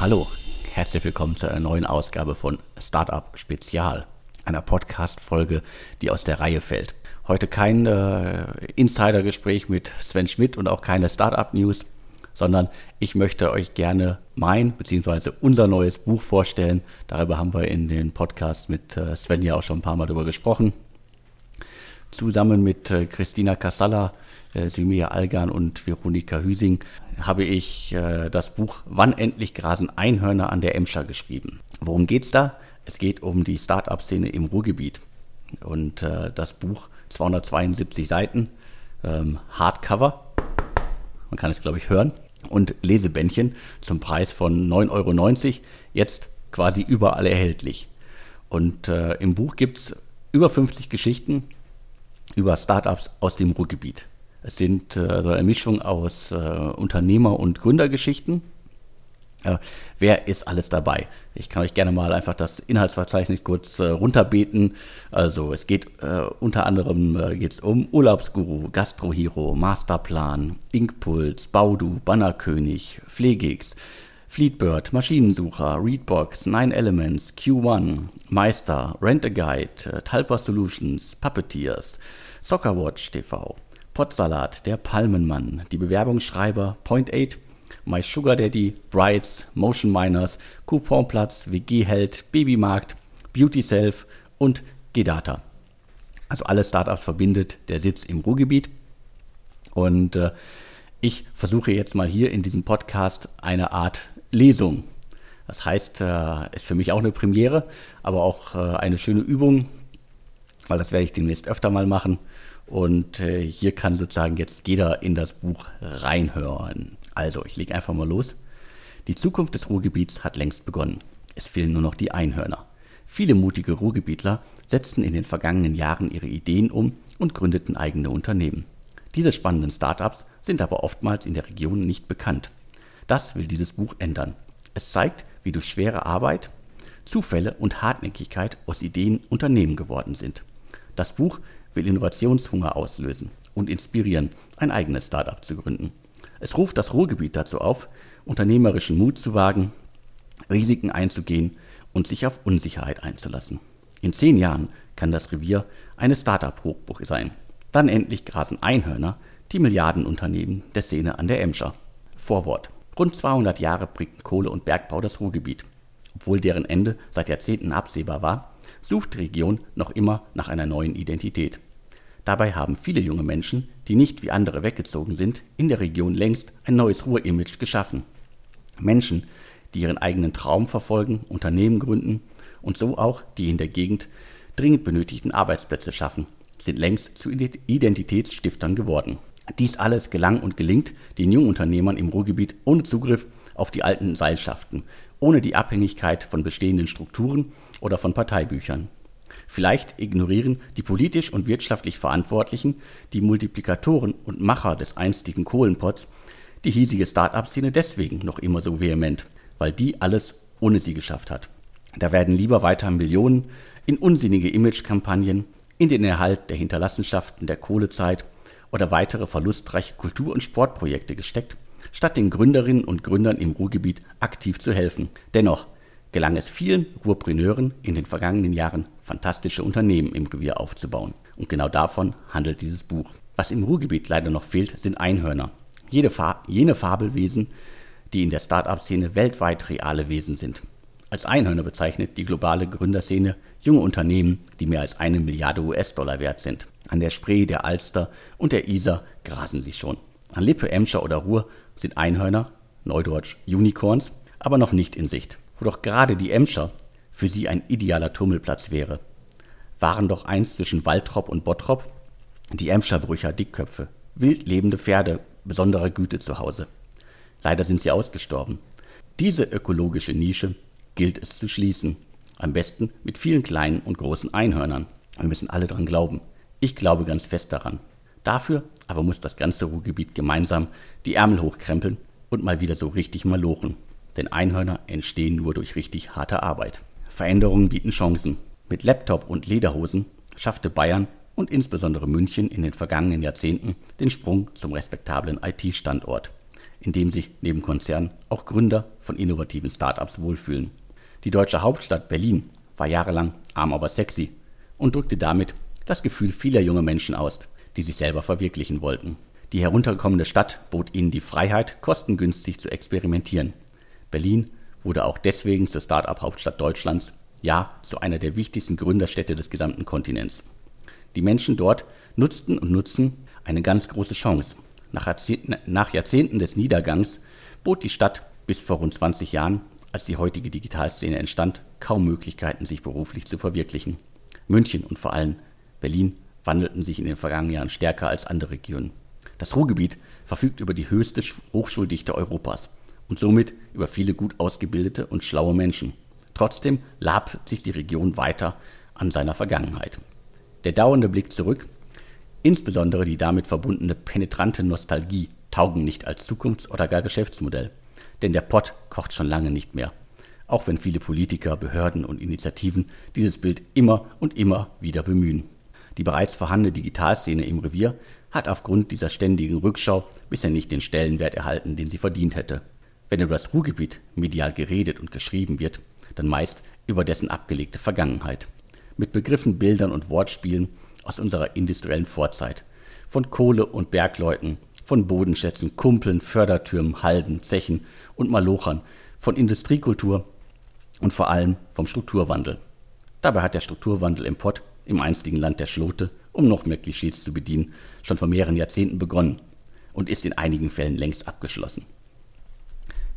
Hallo, herzlich willkommen zu einer neuen Ausgabe von Startup Spezial, einer Podcast-Folge, die aus der Reihe fällt. Heute kein äh, Insider-Gespräch mit Sven Schmidt und auch keine Startup-News, sondern ich möchte euch gerne mein bzw. unser neues Buch vorstellen. Darüber haben wir in den Podcasts mit äh, Sven ja auch schon ein paar Mal darüber gesprochen. Zusammen mit äh, Christina Kassala äh, Simia Algan und Veronika Hüsing, habe ich das Buch Wann endlich grasen Einhörner an der Emscher geschrieben. Worum geht's da? Es geht um die Start-up-Szene im Ruhrgebiet. Und äh, das Buch 272 Seiten, ähm, Hardcover, man kann es glaube ich hören, und Lesebändchen zum Preis von 9,90 Euro, jetzt quasi überall erhältlich. Und äh, im Buch gibt es über 50 Geschichten über Startups aus dem Ruhrgebiet. Es sind äh, also eine Mischung aus äh, Unternehmer- und Gründergeschichten. Äh, wer ist alles dabei? Ich kann euch gerne mal einfach das Inhaltsverzeichnis kurz äh, runterbeten. Also es geht äh, unter anderem äh, geht's um Urlaubsguru, Gastrohero, Masterplan, Inkpuls, Baudu, Bannerkönig, Pflegix, Fleetbird, Maschinensucher, Readbox, Nine Elements, Q1, Meister, Rent a Guide, äh, Talpa Solutions, Puppeteers, Soccerwatch TV. Potsalat, der Palmenmann, die Bewerbungsschreiber, Point 8, My Sugar Daddy, Brides, Motion Miners, Couponplatz, WG-Held, Babymarkt, Beauty Self und Gedata. Also alle Startups verbindet der Sitz im Ruhrgebiet. Und äh, ich versuche jetzt mal hier in diesem Podcast eine Art Lesung. Das heißt, äh, ist für mich auch eine Premiere, aber auch äh, eine schöne Übung, weil das werde ich demnächst öfter mal machen. Und äh, hier kann sozusagen jetzt jeder in das Buch reinhören. Also, ich lege einfach mal los. Die Zukunft des Ruhrgebiets hat längst begonnen. Es fehlen nur noch die Einhörner. Viele mutige Ruhrgebietler setzten in den vergangenen Jahren ihre Ideen um und gründeten eigene Unternehmen. Diese spannenden Startups sind aber oftmals in der Region nicht bekannt. Das will dieses Buch ändern. Es zeigt, wie durch schwere Arbeit, Zufälle und Hartnäckigkeit aus Ideen Unternehmen geworden sind. Das Buch will Innovationshunger auslösen und inspirieren, ein eigenes Startup zu gründen. Es ruft das Ruhrgebiet dazu auf, unternehmerischen Mut zu wagen, Risiken einzugehen und sich auf Unsicherheit einzulassen. In zehn Jahren kann das Revier eine Startup-Hochburg sein. Dann endlich grasen Einhörner die Milliardenunternehmen der Szene an der Emscher. Vorwort. Rund 200 Jahre prägten Kohle- und Bergbau das Ruhrgebiet. Obwohl deren Ende seit Jahrzehnten absehbar war, sucht die Region noch immer nach einer neuen Identität. Dabei haben viele junge Menschen, die nicht wie andere weggezogen sind, in der Region längst ein neues Ruhr-Image geschaffen. Menschen, die ihren eigenen Traum verfolgen, Unternehmen gründen und so auch die in der Gegend dringend benötigten Arbeitsplätze schaffen, sind längst zu Identitätsstiftern geworden. Dies alles gelang und gelingt den Jungunternehmern im Ruhrgebiet ohne Zugriff auf die alten Seilschaften, ohne die Abhängigkeit von bestehenden Strukturen oder von Parteibüchern. Vielleicht ignorieren die politisch und wirtschaftlich Verantwortlichen, die Multiplikatoren und Macher des einstigen Kohlenpots, die hiesige Start-up-Szene deswegen noch immer so vehement, weil die alles ohne sie geschafft hat. Da werden lieber weiter Millionen in unsinnige Imagekampagnen, in den Erhalt der Hinterlassenschaften der Kohlezeit oder weitere verlustreiche Kultur- und Sportprojekte gesteckt, statt den Gründerinnen und Gründern im Ruhrgebiet aktiv zu helfen. Dennoch gelang es vielen Ruhrpreneuren in den vergangenen Jahren, fantastische Unternehmen im Revier aufzubauen. Und genau davon handelt dieses Buch. Was im Ruhrgebiet leider noch fehlt, sind Einhörner. Jede Fa jene Fabelwesen, die in der Start-up-Szene weltweit reale Wesen sind. Als Einhörner bezeichnet die globale Gründerszene junge Unternehmen, die mehr als eine Milliarde US-Dollar wert sind. An der Spree, der Alster und der Isar grasen sie schon. An Lippe, Emscher oder Ruhr sind Einhörner, Neudeutsch Unicorns, aber noch nicht in Sicht wo doch gerade die Emscher für sie ein idealer Tummelplatz wäre. Waren doch einst zwischen Waltrop und Bottrop die Emscherbrücher Dickköpfe, wild lebende Pferde besonderer Güte zu Hause. Leider sind sie ausgestorben. Diese ökologische Nische gilt es zu schließen. Am besten mit vielen kleinen und großen Einhörnern. Wir müssen alle dran glauben. Ich glaube ganz fest daran. Dafür aber muss das ganze Ruhrgebiet gemeinsam die Ärmel hochkrempeln und mal wieder so richtig malochen denn Einhörner entstehen nur durch richtig harte Arbeit. Veränderungen bieten Chancen. Mit Laptop und Lederhosen schaffte Bayern und insbesondere München in den vergangenen Jahrzehnten den Sprung zum respektablen IT-Standort, in dem sich neben Konzernen auch Gründer von innovativen Startups wohlfühlen. Die deutsche Hauptstadt Berlin war jahrelang arm aber sexy und drückte damit das Gefühl vieler junger Menschen aus, die sich selber verwirklichen wollten. Die heruntergekommene Stadt bot ihnen die Freiheit, kostengünstig zu experimentieren. Berlin wurde auch deswegen zur Start-up-Hauptstadt Deutschlands, ja zu einer der wichtigsten Gründerstädte des gesamten Kontinents. Die Menschen dort nutzten und nutzen eine ganz große Chance. Nach Jahrzehnten, nach Jahrzehnten des Niedergangs bot die Stadt bis vor rund 20 Jahren, als die heutige Digitalszene entstand, kaum Möglichkeiten, sich beruflich zu verwirklichen. München und vor allem Berlin wandelten sich in den vergangenen Jahren stärker als andere Regionen. Das Ruhrgebiet verfügt über die höchste Hochschuldichte Europas und somit über viele gut ausgebildete und schlaue Menschen. Trotzdem labt sich die Region weiter an seiner Vergangenheit. Der dauernde Blick zurück, insbesondere die damit verbundene penetrante Nostalgie, taugen nicht als Zukunfts- oder gar Geschäftsmodell. Denn der Pott kocht schon lange nicht mehr. Auch wenn viele Politiker, Behörden und Initiativen dieses Bild immer und immer wieder bemühen. Die bereits vorhandene Digitalszene im Revier hat aufgrund dieser ständigen Rückschau bisher nicht den Stellenwert erhalten, den sie verdient hätte. Wenn über das Ruhrgebiet medial geredet und geschrieben wird, dann meist über dessen abgelegte Vergangenheit. Mit Begriffen, Bildern und Wortspielen aus unserer industriellen Vorzeit. Von Kohle- und Bergleuten, von Bodenschätzen, Kumpeln, Fördertürmen, Halden, Zechen und Malochern, von Industriekultur und vor allem vom Strukturwandel. Dabei hat der Strukturwandel im Pott, im einstigen Land der Schlote, um noch mehr Klischees zu bedienen, schon vor mehreren Jahrzehnten begonnen und ist in einigen Fällen längst abgeschlossen.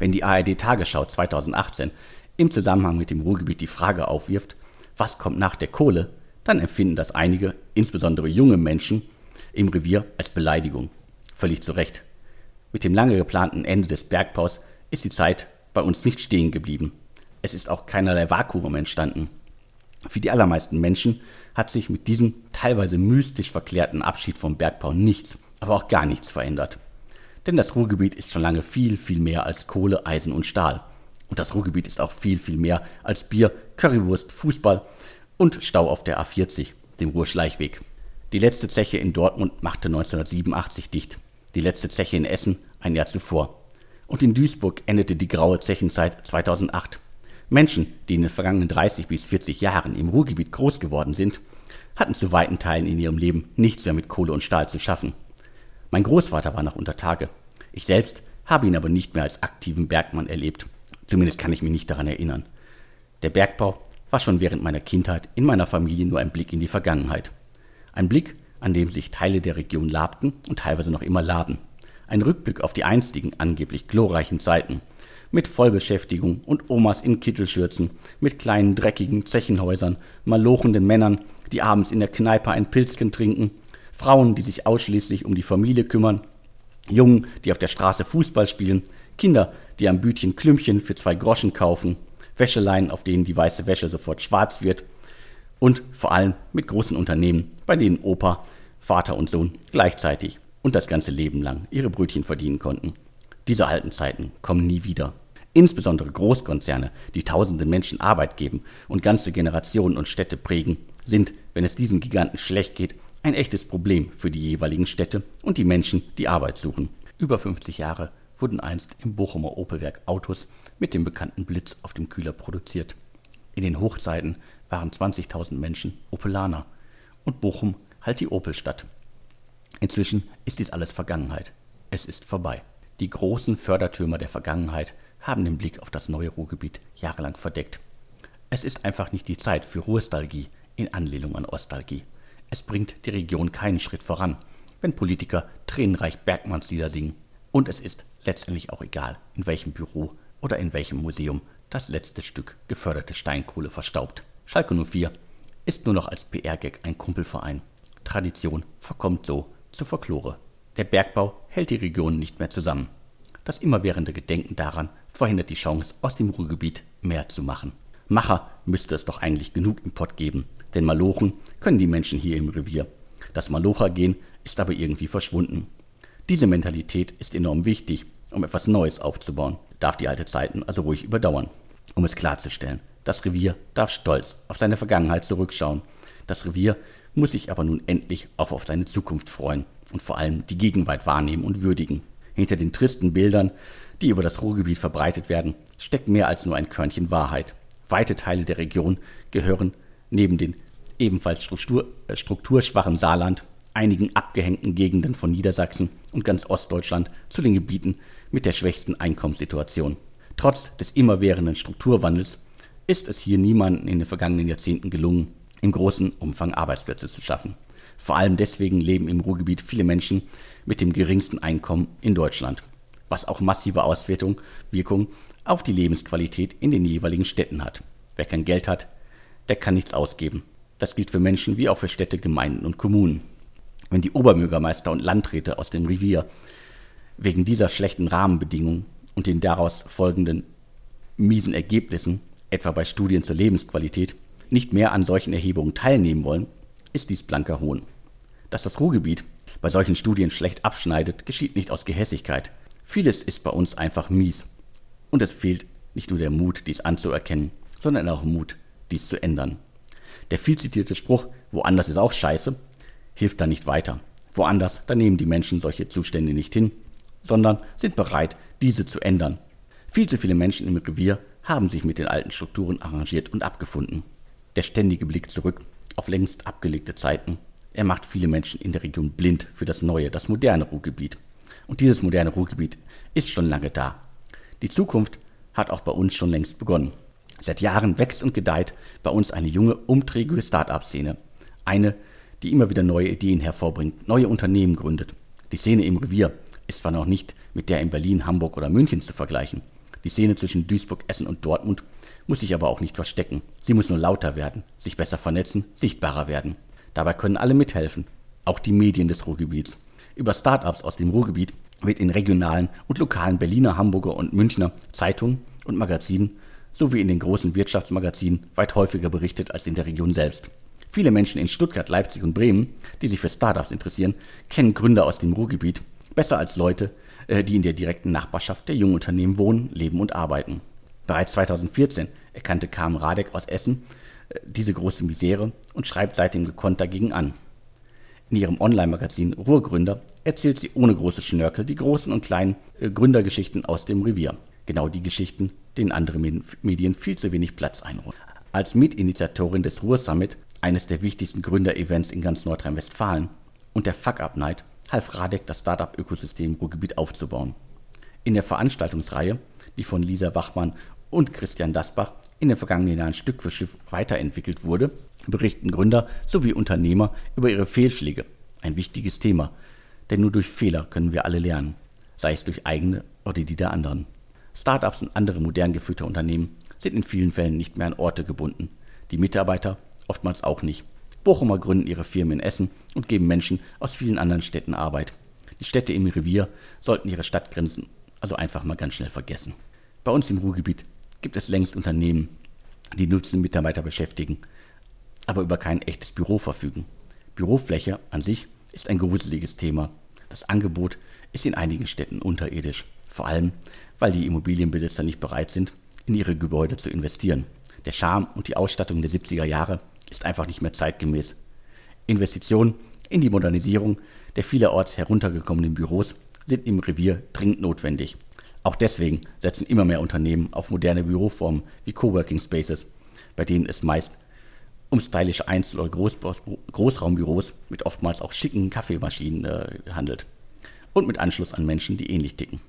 Wenn die ARD Tagesschau 2018 im Zusammenhang mit dem Ruhrgebiet die Frage aufwirft, was kommt nach der Kohle, dann empfinden das einige, insbesondere junge Menschen, im Revier als Beleidigung. Völlig zu Recht. Mit dem lange geplanten Ende des Bergbaus ist die Zeit bei uns nicht stehen geblieben. Es ist auch keinerlei Vakuum entstanden. Für die allermeisten Menschen hat sich mit diesem teilweise mystisch verklärten Abschied vom Bergbau nichts, aber auch gar nichts verändert. Denn das Ruhrgebiet ist schon lange viel, viel mehr als Kohle, Eisen und Stahl. Und das Ruhrgebiet ist auch viel, viel mehr als Bier, Currywurst, Fußball und Stau auf der A40, dem Ruhrschleichweg. Die letzte Zeche in Dortmund machte 1987 dicht, die letzte Zeche in Essen ein Jahr zuvor. Und in Duisburg endete die graue Zechenzeit 2008. Menschen, die in den vergangenen 30 bis 40 Jahren im Ruhrgebiet groß geworden sind, hatten zu weiten Teilen in ihrem Leben nichts mehr mit Kohle und Stahl zu schaffen. Mein Großvater war noch unter Tage. Ich selbst habe ihn aber nicht mehr als aktiven Bergmann erlebt. Zumindest kann ich mich nicht daran erinnern. Der Bergbau war schon während meiner Kindheit in meiner Familie nur ein Blick in die Vergangenheit. Ein Blick, an dem sich Teile der Region labten und teilweise noch immer laben. Ein Rückblick auf die einstigen, angeblich glorreichen Zeiten. Mit Vollbeschäftigung und Omas in Kittelschürzen, mit kleinen, dreckigen Zechenhäusern, malochenden Männern, die abends in der Kneipe ein Pilzchen trinken Frauen, die sich ausschließlich um die Familie kümmern, Jungen, die auf der Straße Fußball spielen, Kinder, die am Bütchen Klümpchen für zwei Groschen kaufen, Wäscheleien, auf denen die weiße Wäsche sofort schwarz wird und vor allem mit großen Unternehmen, bei denen Opa, Vater und Sohn gleichzeitig und das ganze Leben lang ihre Brötchen verdienen konnten. Diese alten Zeiten kommen nie wieder. Insbesondere Großkonzerne, die tausenden Menschen Arbeit geben und ganze Generationen und Städte prägen, sind, wenn es diesen Giganten schlecht geht, ein echtes Problem für die jeweiligen Städte und die Menschen, die Arbeit suchen. Über 50 Jahre wurden einst im Bochumer Opelwerk Autos mit dem bekannten Blitz auf dem Kühler produziert. In den Hochzeiten waren 20.000 Menschen Opelaner und Bochum halt die Opelstadt. Inzwischen ist dies alles Vergangenheit. Es ist vorbei. Die großen Fördertürmer der Vergangenheit haben den Blick auf das neue Ruhrgebiet jahrelang verdeckt. Es ist einfach nicht die Zeit für Ruhrstalgie in Anlehnung an Ostalgie. Es bringt die Region keinen Schritt voran, wenn Politiker tränenreich Bergmannslieder singen. Und es ist letztendlich auch egal, in welchem Büro oder in welchem Museum das letzte Stück geförderte Steinkohle verstaubt. Schalke 04 ist nur noch als PR-Gag ein Kumpelverein. Tradition verkommt so zur Folklore. Der Bergbau hält die Region nicht mehr zusammen. Das immerwährende Gedenken daran verhindert die Chance, aus dem Ruhrgebiet mehr zu machen. Macher müsste es doch eigentlich genug im Pott geben, denn Malochen können die Menschen hier im Revier. Das Malocher-Gen ist aber irgendwie verschwunden. Diese Mentalität ist enorm wichtig, um etwas Neues aufzubauen, darf die alte Zeiten also ruhig überdauern. Um es klarzustellen, Das Revier darf stolz auf seine Vergangenheit zurückschauen. Das Revier muss sich aber nun endlich auch auf seine Zukunft freuen und vor allem die Gegenwart wahrnehmen und würdigen. Hinter den tristen Bildern, die über das Ruhrgebiet verbreitet werden, steckt mehr als nur ein Körnchen Wahrheit. Weite Teile der Region gehören neben den ebenfalls Struktur, äh, strukturschwachen Saarland, einigen abgehängten Gegenden von Niedersachsen und ganz Ostdeutschland zu den Gebieten mit der schwächsten Einkommenssituation. Trotz des immerwährenden Strukturwandels ist es hier niemanden in den vergangenen Jahrzehnten gelungen, im großen Umfang Arbeitsplätze zu schaffen. Vor allem deswegen leben im Ruhrgebiet viele Menschen mit dem geringsten Einkommen in Deutschland, was auch massive Auswirkungen auf die Lebensqualität in den jeweiligen Städten hat. Wer kein Geld hat, der kann nichts ausgeben. Das gilt für Menschen wie auch für Städte, Gemeinden und Kommunen. Wenn die Oberbürgermeister und Landräte aus dem Revier wegen dieser schlechten Rahmenbedingungen und den daraus folgenden miesen Ergebnissen, etwa bei Studien zur Lebensqualität, nicht mehr an solchen Erhebungen teilnehmen wollen, ist dies blanker Hohn. Dass das Ruhrgebiet bei solchen Studien schlecht abschneidet, geschieht nicht aus Gehässigkeit. Vieles ist bei uns einfach mies. Und es fehlt nicht nur der Mut, dies anzuerkennen, sondern auch Mut, dies zu ändern. Der viel zitierte Spruch, woanders ist auch scheiße, hilft da nicht weiter. Woanders, da nehmen die Menschen solche Zustände nicht hin, sondern sind bereit, diese zu ändern. Viel zu viele Menschen im Revier haben sich mit den alten Strukturen arrangiert und abgefunden. Der ständige Blick zurück auf längst abgelegte Zeiten, er macht viele Menschen in der Region blind für das neue, das moderne Ruhrgebiet. Und dieses moderne Ruhrgebiet ist schon lange da. Die Zukunft hat auch bei uns schon längst begonnen. Seit Jahren wächst und gedeiht bei uns eine junge, umträgige Start-up-Szene. Eine, die immer wieder neue Ideen hervorbringt, neue Unternehmen gründet. Die Szene im Revier ist zwar noch nicht mit der in Berlin, Hamburg oder München zu vergleichen. Die Szene zwischen Duisburg, Essen und Dortmund muss sich aber auch nicht verstecken. Sie muss nur lauter werden, sich besser vernetzen, sichtbarer werden. Dabei können alle mithelfen, auch die Medien des Ruhrgebiets. Über Startups aus dem Ruhrgebiet wird in regionalen und lokalen Berliner, Hamburger und Münchner Zeitungen und Magazinen sowie in den großen Wirtschaftsmagazinen weit häufiger berichtet als in der Region selbst. Viele Menschen in Stuttgart, Leipzig und Bremen, die sich für Startups interessieren, kennen Gründer aus dem Ruhrgebiet besser als Leute, äh, die in der direkten Nachbarschaft der jungen Unternehmen wohnen, leben und arbeiten. Bereits 2014 erkannte Carmen Radek aus Essen äh, diese große Misere und schreibt seitdem gekonnt dagegen an. In ihrem Online-Magazin Ruhrgründer erzählt sie ohne große Schnörkel die großen und kleinen äh, Gründergeschichten aus dem Revier. Genau die Geschichten, denen andere Medien viel zu wenig Platz einräumen. Als Mitinitiatorin des Ruhr Summit, eines der wichtigsten Gründerevents in ganz Nordrhein-Westfalen, und der Fuck Up Night half Radek, das Startup-Ökosystem Ruhrgebiet aufzubauen. In der Veranstaltungsreihe, die von Lisa Bachmann und Christian Dasbach in den vergangenen Jahren Stück für Stück weiterentwickelt wurde, berichten Gründer sowie Unternehmer über ihre Fehlschläge. Ein wichtiges Thema, denn nur durch Fehler können wir alle lernen, sei es durch eigene oder die der anderen. Startups und andere modern geführte Unternehmen sind in vielen Fällen nicht mehr an Orte gebunden, die Mitarbeiter oftmals auch nicht. Bochumer gründen ihre Firmen in Essen und geben Menschen aus vielen anderen Städten Arbeit. Die Städte im Revier sollten ihre Stadtgrenzen also einfach mal ganz schnell vergessen. Bei uns im Ruhrgebiet gibt es längst Unternehmen, die nutzende Mitarbeiter beschäftigen, aber über kein echtes Büro verfügen. Bürofläche an sich ist ein gruseliges Thema. Das Angebot ist in einigen Städten unterirdisch, vor allem weil die Immobilienbesitzer nicht bereit sind, in ihre Gebäude zu investieren. Der Charme und die Ausstattung der 70er Jahre ist einfach nicht mehr zeitgemäß. Investitionen in die Modernisierung der vielerorts heruntergekommenen Büros sind im Revier dringend notwendig. Auch deswegen setzen immer mehr Unternehmen auf moderne Büroformen wie Coworking Spaces, bei denen es meist um stylische Einzel- oder Groß Großraumbüros mit oftmals auch schicken Kaffeemaschinen äh, handelt und mit Anschluss an Menschen, die ähnlich ticken.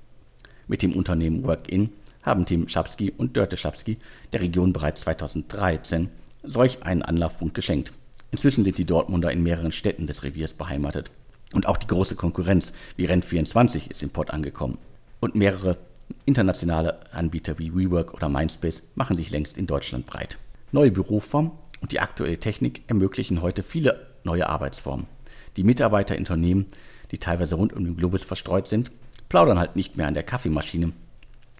Mit dem Unternehmen Work-In haben Tim Schapski und Dörte Schapski der Region bereits 2013 solch einen Anlaufpunkt geschenkt. Inzwischen sind die Dortmunder in mehreren Städten des Reviers beheimatet. Und auch die große Konkurrenz wie Rent24 ist im Pott angekommen. Und mehrere internationale Anbieter wie WeWork oder Mindspace machen sich längst in Deutschland breit. Neue Büroformen und die aktuelle Technik ermöglichen heute viele neue Arbeitsformen. Die Mitarbeiter in Unternehmen, die teilweise rund um den Globus verstreut sind, plaudern halt nicht mehr an der Kaffeemaschine,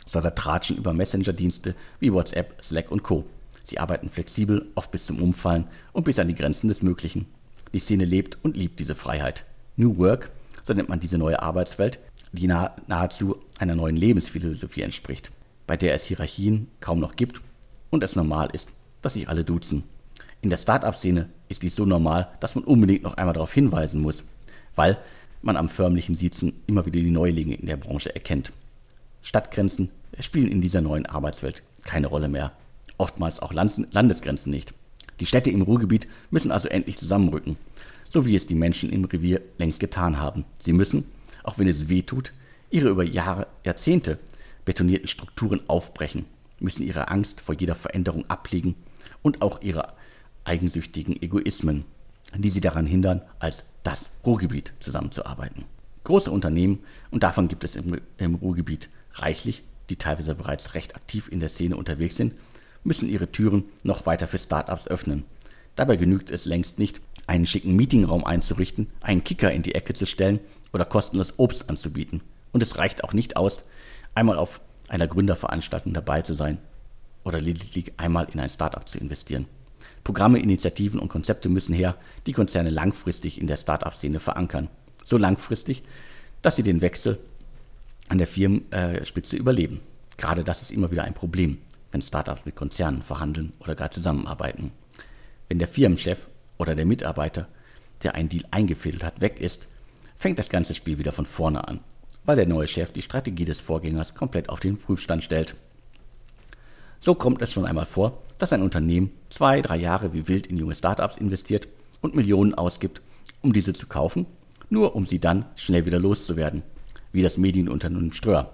sondern tratschen über Messenger-Dienste wie WhatsApp, Slack und Co. Sie arbeiten flexibel, oft bis zum Umfallen und bis an die Grenzen des Möglichen. Die Szene lebt und liebt diese Freiheit. New Work, so nennt man diese neue Arbeitswelt, die nah, nahezu einer neuen Lebensphilosophie entspricht, bei der es Hierarchien kaum noch gibt und es normal ist, dass sich alle duzen. In der Start-up-Szene ist dies so normal, dass man unbedingt noch einmal darauf hinweisen muss, weil man am förmlichen Siezen immer wieder die Neulinge in der Branche erkennt. Stadtgrenzen spielen in dieser neuen Arbeitswelt keine Rolle mehr. Oftmals auch Landesgrenzen nicht. Die Städte im Ruhrgebiet müssen also endlich zusammenrücken, so wie es die Menschen im Revier längst getan haben. Sie müssen, auch wenn es weh tut, ihre über Jahre, Jahrzehnte betonierten Strukturen aufbrechen, müssen ihre Angst vor jeder Veränderung ablegen und auch ihre eigensüchtigen Egoismen, die sie daran hindern, als das Ruhrgebiet zusammenzuarbeiten. Große Unternehmen, und davon gibt es im, im Ruhrgebiet reichlich, die teilweise bereits recht aktiv in der Szene unterwegs sind, müssen ihre Türen noch weiter für Startups öffnen. Dabei genügt es längst nicht, einen schicken Meetingraum einzurichten, einen Kicker in die Ecke zu stellen oder kostenlos Obst anzubieten. Und es reicht auch nicht aus, einmal auf einer Gründerveranstaltung dabei zu sein oder lediglich einmal in ein Startup zu investieren. Programme, Initiativen und Konzepte müssen her, die Konzerne langfristig in der Startup-Szene verankern. So langfristig, dass sie den Wechsel an der Firmenspitze überleben. Gerade das ist immer wieder ein Problem, wenn Startups mit Konzernen verhandeln oder gar zusammenarbeiten. Wenn der Firmenchef oder der Mitarbeiter, der einen Deal eingefädelt hat, weg ist, fängt das ganze Spiel wieder von vorne an, weil der neue Chef die Strategie des Vorgängers komplett auf den Prüfstand stellt. So kommt es schon einmal vor, dass ein Unternehmen zwei, drei Jahre wie wild in junge Startups investiert und Millionen ausgibt, um diese zu kaufen, nur um sie dann schnell wieder loszuwerden wie das Medienunternehmen Ströer.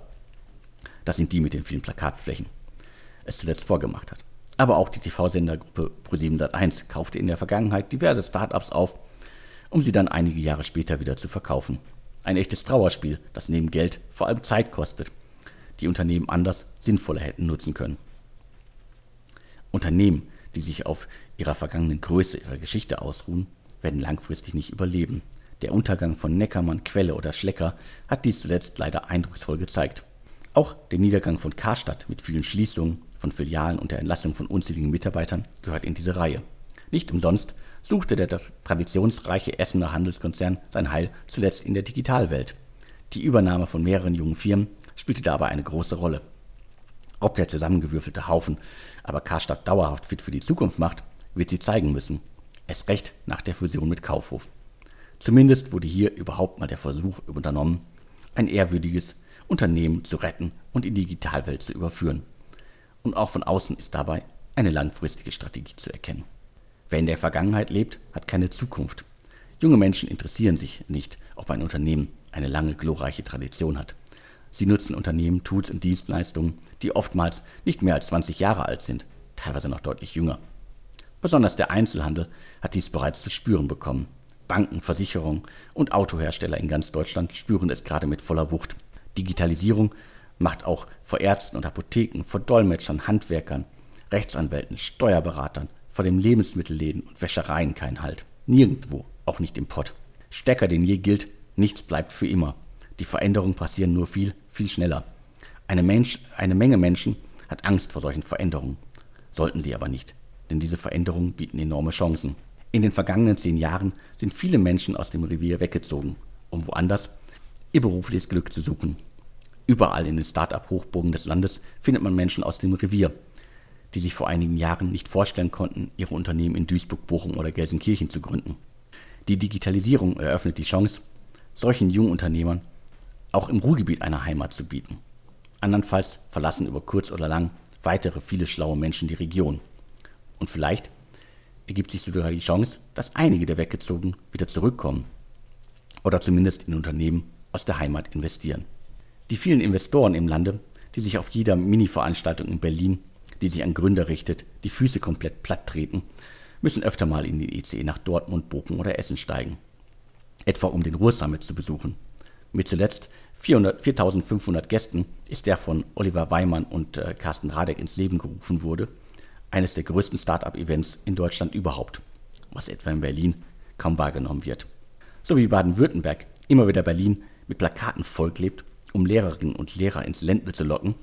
Das sind die mit den vielen Plakatflächen. Es zuletzt vorgemacht hat. Aber auch die TV-Sendergruppe Pro7 kaufte in der Vergangenheit diverse Startups auf, um sie dann einige Jahre später wieder zu verkaufen. Ein echtes Trauerspiel, das neben Geld vor allem Zeit kostet, die Unternehmen anders, sinnvoller hätten nutzen können. Unternehmen, die sich auf ihrer vergangenen Größe, ihrer Geschichte ausruhen, werden langfristig nicht überleben. Der Untergang von Neckermann, Quelle oder Schlecker hat dies zuletzt leider eindrucksvoll gezeigt. Auch der Niedergang von Karstadt mit vielen Schließungen von Filialen und der Entlassung von unzähligen Mitarbeitern gehört in diese Reihe. Nicht umsonst suchte der traditionsreiche Essener Handelskonzern sein Heil zuletzt in der Digitalwelt. Die Übernahme von mehreren jungen Firmen spielte dabei eine große Rolle. Ob der zusammengewürfelte Haufen aber Karstadt dauerhaft fit für die Zukunft macht, wird sie zeigen müssen. Es recht nach der Fusion mit Kaufhof. Zumindest wurde hier überhaupt mal der Versuch unternommen, ein ehrwürdiges Unternehmen zu retten und in die Digitalwelt zu überführen. Und auch von außen ist dabei eine langfristige Strategie zu erkennen. Wer in der Vergangenheit lebt, hat keine Zukunft. Junge Menschen interessieren sich nicht, ob ein Unternehmen eine lange, glorreiche Tradition hat. Sie nutzen Unternehmen, Tools und Dienstleistungen, die oftmals nicht mehr als 20 Jahre alt sind, teilweise noch deutlich jünger. Besonders der Einzelhandel hat dies bereits zu spüren bekommen. Banken, Versicherungen und Autohersteller in ganz Deutschland spüren es gerade mit voller Wucht. Digitalisierung macht auch vor Ärzten und Apotheken, vor Dolmetschern, Handwerkern, Rechtsanwälten, Steuerberatern, vor den Lebensmittelläden und Wäschereien keinen Halt. Nirgendwo, auch nicht im Pott. Stärker denn je gilt, nichts bleibt für immer. Die Veränderungen passieren nur viel, viel schneller. Eine, Mensch, eine Menge Menschen hat Angst vor solchen Veränderungen. Sollten sie aber nicht, denn diese Veränderungen bieten enorme Chancen. In den vergangenen zehn Jahren sind viele Menschen aus dem Revier weggezogen, um woanders ihr berufliches Glück zu suchen. Überall in den Start-up-Hochburgen des Landes findet man Menschen aus dem Revier, die sich vor einigen Jahren nicht vorstellen konnten, ihre Unternehmen in Duisburg, Bochum oder Gelsenkirchen zu gründen. Die Digitalisierung eröffnet die Chance, solchen jungen Unternehmern auch im Ruhrgebiet eine Heimat zu bieten. Andernfalls verlassen über kurz oder lang weitere viele schlaue Menschen die Region. Und vielleicht ergibt sich sogar die Chance, dass einige der Weggezogen wieder zurückkommen oder zumindest in Unternehmen aus der Heimat investieren. Die vielen Investoren im Lande, die sich auf jeder Mini-Veranstaltung in Berlin, die sich an Gründer richtet, die Füße komplett platt treten, müssen öfter mal in den ICE nach Dortmund, Bochum oder Essen steigen. Etwa um den Ruhrsummit zu besuchen. Mit zuletzt 400, 4500 Gästen ist der von Oliver Weimann und äh, Carsten Radek ins Leben gerufen wurde – eines der größten Start-up-Events in Deutschland überhaupt, was etwa in Berlin kaum wahrgenommen wird. So wie Baden-Württemberg immer wieder Berlin mit Plakaten vollklebt, um Lehrerinnen und Lehrer ins Ländle zu locken,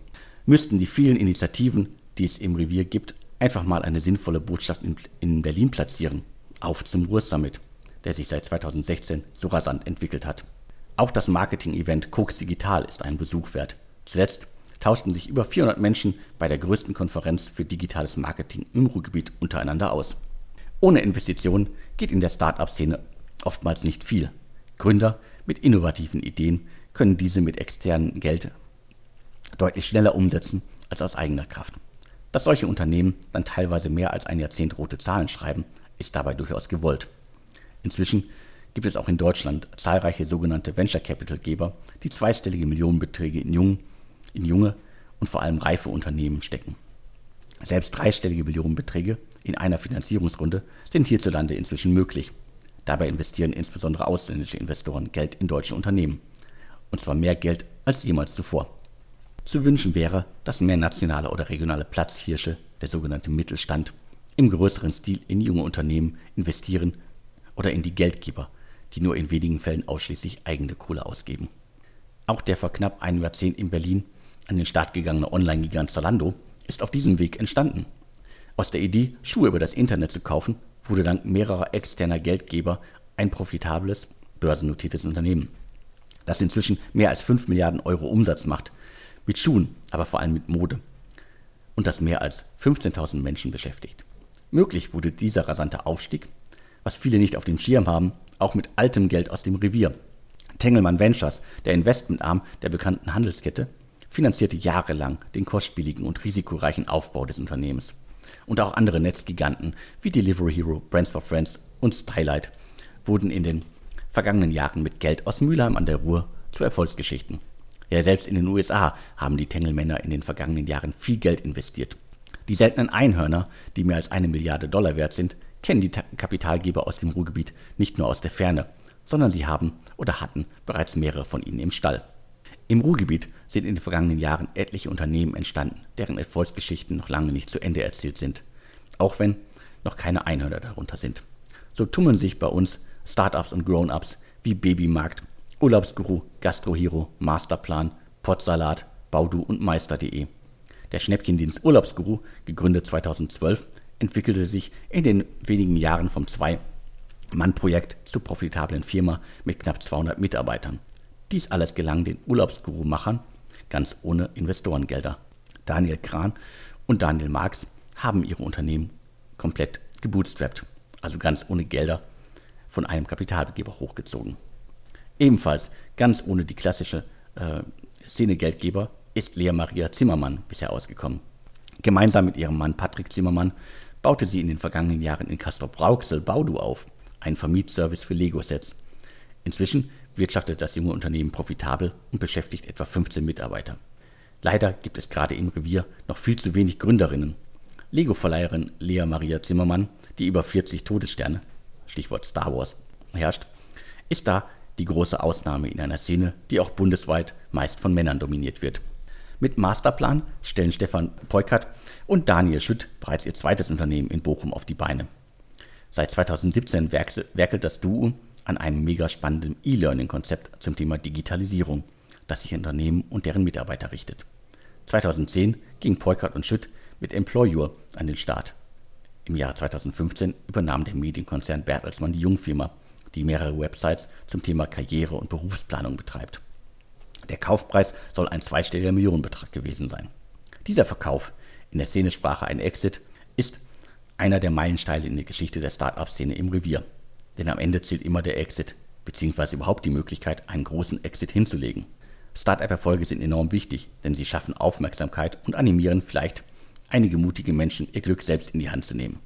müssten die vielen Initiativen, die es im Revier gibt, einfach mal eine sinnvolle Botschaft in, in Berlin platzieren. Auf zum Ruhr-Summit, der sich seit 2016 so rasant entwickelt hat. Auch das Marketing-Event Koks Digital ist einen Besuch wert. Zuletzt tauschten sich über 400 Menschen bei der größten Konferenz für digitales Marketing im Ruhrgebiet untereinander aus. Ohne Investitionen geht in der Start-up-Szene oftmals nicht viel. Gründer mit innovativen Ideen können diese mit externem Geld deutlich schneller umsetzen als aus eigener Kraft. Dass solche Unternehmen dann teilweise mehr als ein Jahrzehnt rote Zahlen schreiben, ist dabei durchaus gewollt. Inzwischen gibt es auch in Deutschland zahlreiche sogenannte Venture Capital Geber, die zweistellige Millionenbeträge in, jung, in junge und vor allem reife Unternehmen stecken. Selbst dreistellige Millionenbeträge in einer Finanzierungsrunde sind hierzulande inzwischen möglich. Dabei investieren insbesondere ausländische Investoren Geld in deutsche Unternehmen. Und zwar mehr Geld als jemals zuvor. Zu wünschen wäre, dass mehr nationale oder regionale Platzhirsche, der sogenannte Mittelstand, im größeren Stil in junge Unternehmen investieren oder in die Geldgeber, die nur in wenigen Fällen ausschließlich eigene Kohle ausgeben. Auch der vor knapp einem Jahrzehnt in Berlin an den Start gegangene Online-Gigant Zalando ist auf diesem Weg entstanden. Aus der Idee, Schuhe über das Internet zu kaufen, wurde dank mehrerer externer Geldgeber ein profitables, börsennotiertes Unternehmen, das inzwischen mehr als 5 Milliarden Euro Umsatz macht, mit Schuhen, aber vor allem mit Mode, und das mehr als 15.000 Menschen beschäftigt. Möglich wurde dieser rasante Aufstieg, was viele nicht auf dem Schirm haben, auch mit altem Geld aus dem Revier. Tengelmann Ventures, der Investmentarm der bekannten Handelskette, finanzierte jahrelang den kostspieligen und risikoreichen Aufbau des Unternehmens. Und auch andere Netzgiganten wie Delivery Hero, Brands for Friends und Stylight wurden in den vergangenen Jahren mit Geld aus Mülheim an der Ruhr zu Erfolgsgeschichten. Ja, selbst in den USA haben die Tengelmänner in den vergangenen Jahren viel Geld investiert. Die seltenen Einhörner, die mehr als eine Milliarde Dollar wert sind, kennen die Kapitalgeber aus dem Ruhrgebiet nicht nur aus der Ferne, sondern sie haben oder hatten bereits mehrere von ihnen im Stall. Im Ruhrgebiet sind in den vergangenen Jahren etliche Unternehmen entstanden, deren Erfolgsgeschichten noch lange nicht zu Ende erzählt sind, auch wenn noch keine Einhörner darunter sind. So tummeln sich bei uns Startups und Grown-ups wie Babymarkt, Urlaubsguru, Gastrohero, Masterplan, Potsalat, Baudu und Meister.de. Der Schnäppchendienst Urlaubsguru, gegründet 2012, entwickelte sich in den wenigen Jahren vom Zwei-Mann-Projekt zur profitablen Firma mit knapp 200 Mitarbeitern. Dies alles gelang den Urlaubsguru-Machern ganz ohne Investorengelder. Daniel Kran und Daniel Marx haben ihre Unternehmen komplett gebootstrapped, also ganz ohne Gelder von einem Kapitalgeber hochgezogen. Ebenfalls ganz ohne die klassische äh, Szene-Geldgeber ist Lea Maria Zimmermann bisher ausgekommen. Gemeinsam mit ihrem Mann Patrick Zimmermann baute sie in den vergangenen Jahren in Castrop-Rauxel Baudu auf, einen Vermietservice für Lego-Sets. Inzwischen wirtschaftet das junge Unternehmen profitabel und beschäftigt etwa 15 Mitarbeiter. Leider gibt es gerade im Revier noch viel zu wenig Gründerinnen. Lego-Verleiherin Lea Maria Zimmermann, die über 40 Todessterne, Stichwort Star Wars, herrscht, ist da die große Ausnahme in einer Szene, die auch bundesweit meist von Männern dominiert wird. Mit Masterplan stellen Stefan Peukert und Daniel Schütt bereits ihr zweites Unternehmen in Bochum auf die Beine. Seit 2017 werkelt das Duo an einem mega spannenden E-Learning-Konzept zum Thema Digitalisierung, das sich an Unternehmen und deren Mitarbeiter richtet. 2010 ging Peukert und Schütt mit Employure an den Start. Im Jahr 2015 übernahm der Medienkonzern Bertelsmann die Jungfirma, die mehrere Websites zum Thema Karriere und Berufsplanung betreibt. Der Kaufpreis soll ein zweistelliger Millionenbetrag gewesen sein. Dieser Verkauf, in der Szenesprache ein Exit, ist einer der Meilensteine in der Geschichte der Start-up-Szene im Revier. Denn am Ende zählt immer der Exit, beziehungsweise überhaupt die Möglichkeit, einen großen Exit hinzulegen. Start-up-Erfolge sind enorm wichtig, denn sie schaffen Aufmerksamkeit und animieren vielleicht einige mutige Menschen, ihr Glück selbst in die Hand zu nehmen.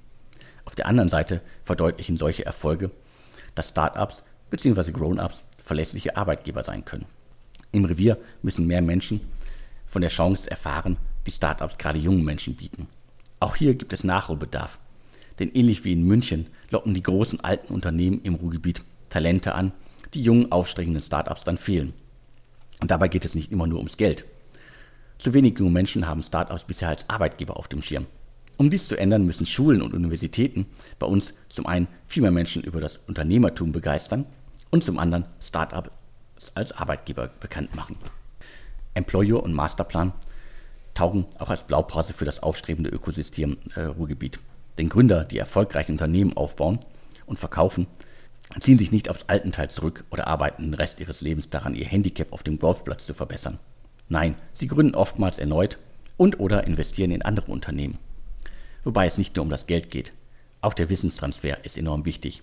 Auf der anderen Seite verdeutlichen solche Erfolge, dass Start-ups bzw. Grown-ups verlässliche Arbeitgeber sein können. Im Revier müssen mehr Menschen von der Chance erfahren, die Startups gerade jungen Menschen bieten. Auch hier gibt es Nachholbedarf. Denn ähnlich wie in München locken die großen alten Unternehmen im Ruhrgebiet Talente an, die jungen aufstrebenden Startups dann fehlen. Und dabei geht es nicht immer nur ums Geld. Zu wenig junge Menschen haben Startups bisher als Arbeitgeber auf dem Schirm. Um dies zu ändern, müssen Schulen und Universitäten bei uns zum einen viel mehr Menschen über das Unternehmertum begeistern und zum anderen Startups als Arbeitgeber bekannt machen. Employer und Masterplan taugen auch als Blaupause für das aufstrebende Ökosystem äh, Ruhrgebiet. Denn Gründer, die erfolgreiche Unternehmen aufbauen und verkaufen, ziehen sich nicht aufs Altenteil zurück oder arbeiten den Rest ihres Lebens daran, ihr Handicap auf dem Golfplatz zu verbessern. Nein, sie gründen oftmals erneut und oder investieren in andere Unternehmen. Wobei es nicht nur um das Geld geht. Auch der Wissenstransfer ist enorm wichtig.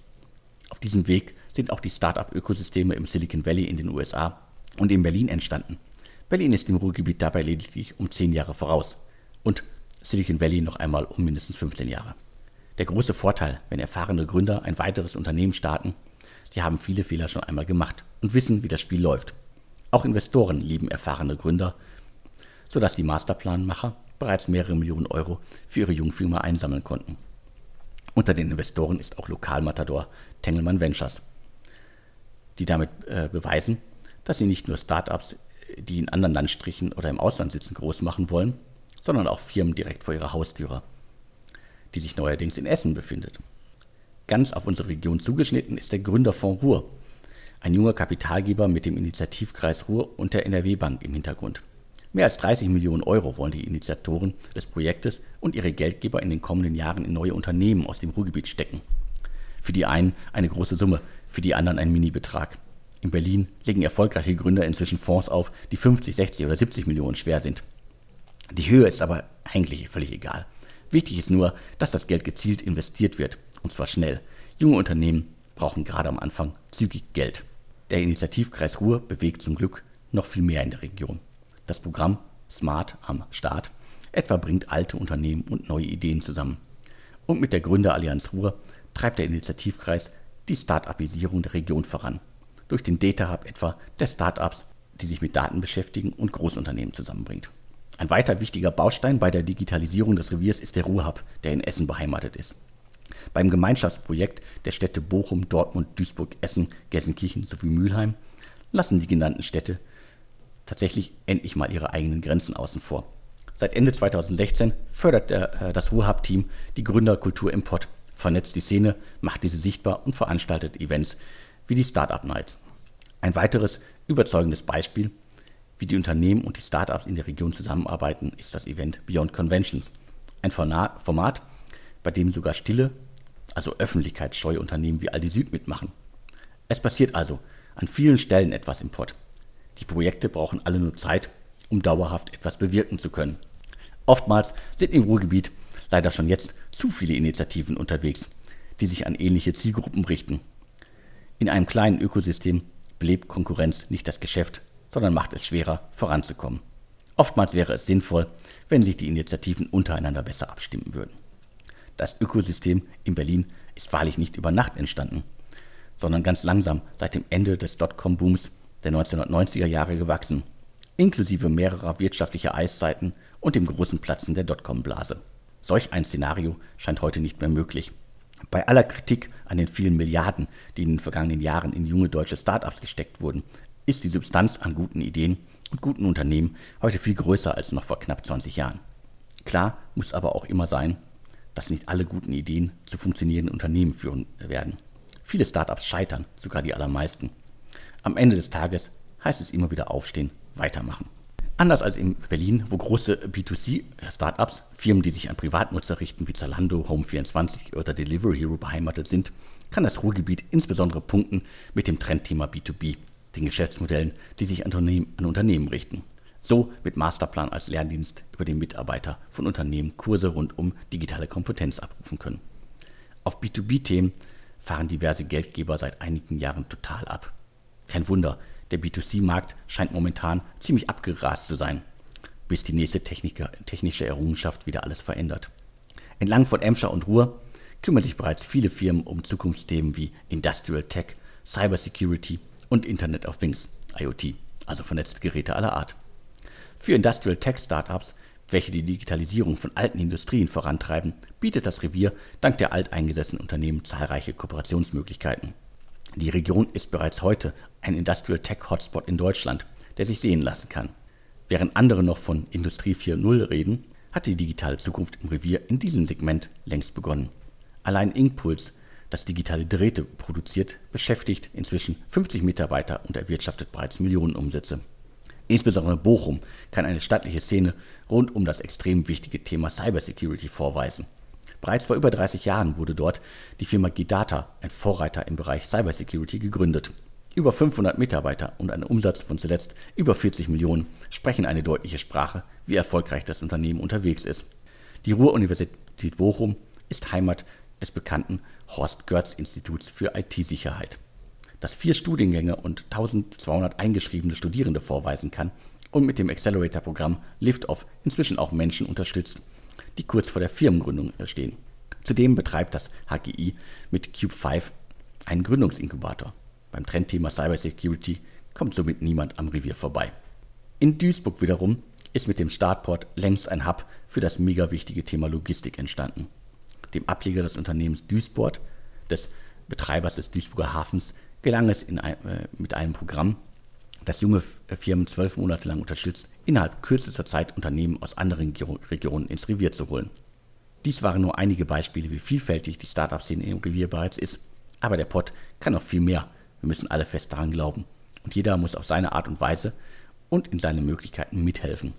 Auf diesem Weg sind auch die Start-up-Ökosysteme im Silicon Valley in den USA und in Berlin entstanden. Berlin ist dem Ruhrgebiet dabei lediglich um 10 Jahre voraus und Silicon Valley noch einmal um mindestens 15 Jahre. Der große Vorteil, wenn erfahrene Gründer ein weiteres Unternehmen starten, sie haben viele Fehler schon einmal gemacht und wissen, wie das Spiel läuft. Auch Investoren lieben erfahrene Gründer, sodass die Masterplanmacher bereits mehrere Millionen Euro für ihre Jungfirma einsammeln konnten. Unter den Investoren ist auch Lokalmatador Tengelmann Ventures, die damit äh, beweisen, dass sie nicht nur Startups, die in anderen Landstrichen oder im Ausland sitzen, groß machen wollen, sondern auch Firmen direkt vor ihrer Haustüre, die sich neuerdings in Essen befindet. Ganz auf unsere Region zugeschnitten ist der Gründerfonds Ruhr, ein junger Kapitalgeber mit dem Initiativkreis Ruhr und der NRW Bank im Hintergrund. Mehr als 30 Millionen Euro wollen die Initiatoren des Projektes und ihre Geldgeber in den kommenden Jahren in neue Unternehmen aus dem Ruhrgebiet stecken. Für die einen eine große Summe, für die anderen ein Mini-Betrag. In Berlin legen erfolgreiche Gründer inzwischen Fonds auf, die 50, 60 oder 70 Millionen schwer sind. Die Höhe ist aber eigentlich völlig egal. Wichtig ist nur, dass das Geld gezielt investiert wird, und zwar schnell. Junge Unternehmen brauchen gerade am Anfang zügig Geld. Der Initiativkreis Ruhr bewegt zum Glück noch viel mehr in der Region. Das Programm Smart am Start etwa bringt alte Unternehmen und neue Ideen zusammen. Und mit der Gründerallianz Ruhr treibt der Initiativkreis die Start-upisierung der Region voran. Durch den Data Hub etwa der Start-ups, die sich mit Daten beschäftigen und Großunternehmen zusammenbringt. Ein weiter wichtiger Baustein bei der Digitalisierung des Reviers ist der Ruhrhub, der in Essen beheimatet ist. Beim Gemeinschaftsprojekt der Städte Bochum, Dortmund, Duisburg, Essen, Gelsenkirchen sowie Mülheim lassen die genannten Städte tatsächlich endlich mal ihre eigenen Grenzen außen vor. Seit Ende 2016 fördert der, äh, das Ruhrhub-Team die Gründerkultur im Pott, vernetzt die Szene, macht diese sichtbar und veranstaltet Events wie die Startup Nights. Ein weiteres überzeugendes Beispiel, wie die Unternehmen und die Startups in der Region zusammenarbeiten, ist das Event Beyond Conventions. Ein Format, bei dem sogar stille, also öffentlichkeitsscheue Unternehmen wie Aldi Süd mitmachen. Es passiert also an vielen Stellen etwas im Pott. Die Projekte brauchen alle nur Zeit, um dauerhaft etwas bewirken zu können. Oftmals sind im Ruhrgebiet leider schon jetzt zu viele Initiativen unterwegs, die sich an ähnliche Zielgruppen richten. In einem kleinen Ökosystem belebt Konkurrenz nicht das Geschäft, sondern macht es schwerer, voranzukommen. Oftmals wäre es sinnvoll, wenn sich die Initiativen untereinander besser abstimmen würden. Das Ökosystem in Berlin ist wahrlich nicht über Nacht entstanden, sondern ganz langsam seit dem Ende des Dotcom-Booms der 1990er Jahre gewachsen, inklusive mehrerer wirtschaftlicher Eiszeiten und dem großen Platzen der Dotcom-Blase. Solch ein Szenario scheint heute nicht mehr möglich. Bei aller Kritik an den vielen Milliarden, die in den vergangenen Jahren in junge deutsche Start-ups gesteckt wurden, ist die Substanz an guten Ideen und guten Unternehmen heute viel größer als noch vor knapp 20 Jahren. Klar muss aber auch immer sein, dass nicht alle guten Ideen zu funktionierenden Unternehmen führen werden. Viele Startups scheitern, sogar die allermeisten. Am Ende des Tages heißt es immer wieder aufstehen, weitermachen. Anders als in Berlin, wo große B2C-Startups, Firmen, die sich an Privatnutzer richten, wie Zalando, Home24 oder Delivery Hero beheimatet sind, kann das Ruhrgebiet insbesondere punkten mit dem Trendthema B2B, den Geschäftsmodellen, die sich an Unternehmen, an Unternehmen richten. So mit Masterplan als Lerndienst über den Mitarbeiter von Unternehmen Kurse rund um digitale Kompetenz abrufen können. Auf B2B-Themen fahren diverse Geldgeber seit einigen Jahren total ab. Kein Wunder, der B2C-Markt scheint momentan ziemlich abgegrast zu sein, bis die nächste technische Errungenschaft wieder alles verändert. Entlang von Emscher und Ruhr kümmern sich bereits viele Firmen um Zukunftsthemen wie Industrial Tech, Cybersecurity und Internet of Things, IoT, also vernetzte Geräte aller Art. Für Industrial Tech Startups, welche die Digitalisierung von alten Industrien vorantreiben, bietet das Revier dank der alteingesessenen Unternehmen zahlreiche Kooperationsmöglichkeiten. Die Region ist bereits heute ein Industrial Tech Hotspot in Deutschland, der sich sehen lassen kann. Während andere noch von Industrie 4.0 reden, hat die digitale Zukunft im Revier in diesem Segment längst begonnen. Allein Inkpuls, das digitale Drähte produziert, beschäftigt inzwischen 50 Mitarbeiter und erwirtschaftet bereits Millionenumsätze. Insbesondere Bochum kann eine stattliche Szene rund um das extrem wichtige Thema Cybersecurity vorweisen. Bereits vor über 30 Jahren wurde dort die Firma Gidata, ein Vorreiter im Bereich Cybersecurity, gegründet. Über 500 Mitarbeiter und ein Umsatz von zuletzt über 40 Millionen sprechen eine deutliche Sprache, wie erfolgreich das Unternehmen unterwegs ist. Die Ruhr-Universität Bochum ist Heimat des bekannten Horst Görz Instituts für IT-Sicherheit, das vier Studiengänge und 1200 eingeschriebene Studierende vorweisen kann und mit dem Accelerator-Programm Liftoff inzwischen auch Menschen unterstützt, die kurz vor der Firmengründung stehen. Zudem betreibt das HGI mit Cube5 einen Gründungsinkubator. Beim Trendthema Cybersecurity kommt somit niemand am Revier vorbei. In Duisburg wiederum ist mit dem Startport längst ein Hub für das mega wichtige Thema Logistik entstanden. Dem Ableger des Unternehmens Duisport, des Betreibers des Duisburger Hafens, gelang es ein, äh, mit einem Programm, das junge Firmen zwölf Monate lang unterstützt, innerhalb kürzester Zeit Unternehmen aus anderen Regionen ins Revier zu holen. Dies waren nur einige Beispiele, wie vielfältig die Startup-Szene im Revier bereits ist. Aber der Pott kann noch viel mehr. Wir müssen alle fest daran glauben. Und jeder muss auf seine Art und Weise und in seinen Möglichkeiten mithelfen.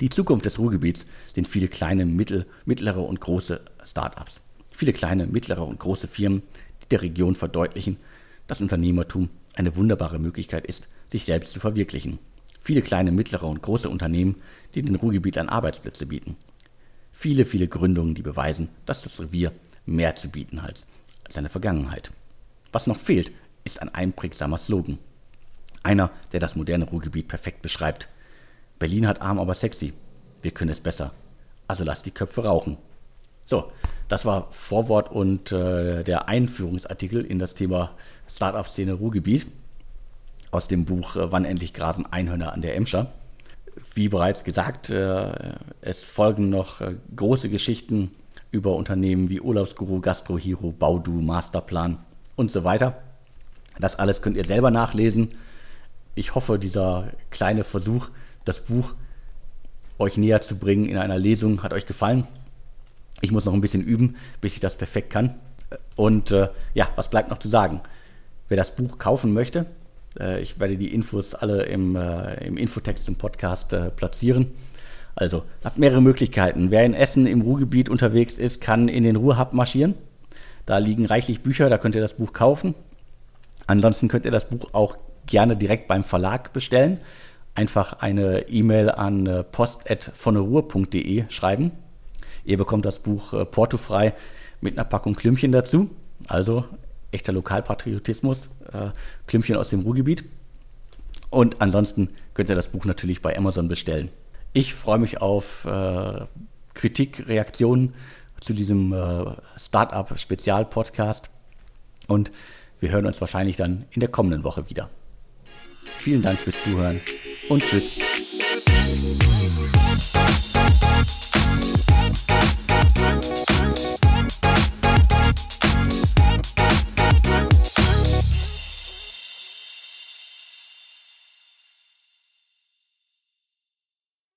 Die Zukunft des Ruhrgebiets sind viele kleine, mittel, mittlere und große Startups. Viele kleine, mittlere und große Firmen, die der Region verdeutlichen, dass Unternehmertum eine wunderbare Möglichkeit ist, sich selbst zu verwirklichen. Viele kleine, mittlere und große Unternehmen, die den Ruhrgebiet an Arbeitsplätze bieten. Viele, viele Gründungen, die beweisen, dass das Revier mehr zu bieten hat als seine Vergangenheit. Was noch fehlt, ist ein einprägsamer Slogan. Einer, der das moderne Ruhrgebiet perfekt beschreibt. Berlin hat arm, aber sexy. Wir können es besser. Also lasst die Köpfe rauchen. So, das war Vorwort und äh, der Einführungsartikel in das Thema Startup-Szene Ruhrgebiet aus dem Buch äh, Wann endlich grasen Einhörner an der Emscher. Wie bereits gesagt, äh, es folgen noch äh, große Geschichten über Unternehmen wie Urlaubsguru, Gastrohero, Baudu, Masterplan und so weiter. Das alles könnt ihr selber nachlesen. Ich hoffe, dieser kleine Versuch, das Buch euch näher zu bringen in einer Lesung, hat euch gefallen. Ich muss noch ein bisschen üben, bis ich das perfekt kann. Und äh, ja, was bleibt noch zu sagen? Wer das Buch kaufen möchte, äh, ich werde die Infos alle im, äh, im Infotext im Podcast äh, platzieren. Also, habt mehrere Möglichkeiten. Wer in Essen im Ruhrgebiet unterwegs ist, kann in den Ruhrhub marschieren. Da liegen reichlich Bücher, da könnt ihr das Buch kaufen. Ansonsten könnt ihr das Buch auch gerne direkt beim Verlag bestellen. Einfach eine E-Mail an post.vonneruhr.de schreiben. Ihr bekommt das Buch portofrei mit einer Packung Klümpchen dazu. Also echter Lokalpatriotismus, äh, Klümpchen aus dem Ruhrgebiet. Und ansonsten könnt ihr das Buch natürlich bei Amazon bestellen. Ich freue mich auf äh, Kritik, Reaktionen zu diesem äh, Startup-Spezial-Podcast und wir hören uns wahrscheinlich dann in der kommenden Woche wieder. Vielen Dank fürs Zuhören und tschüss.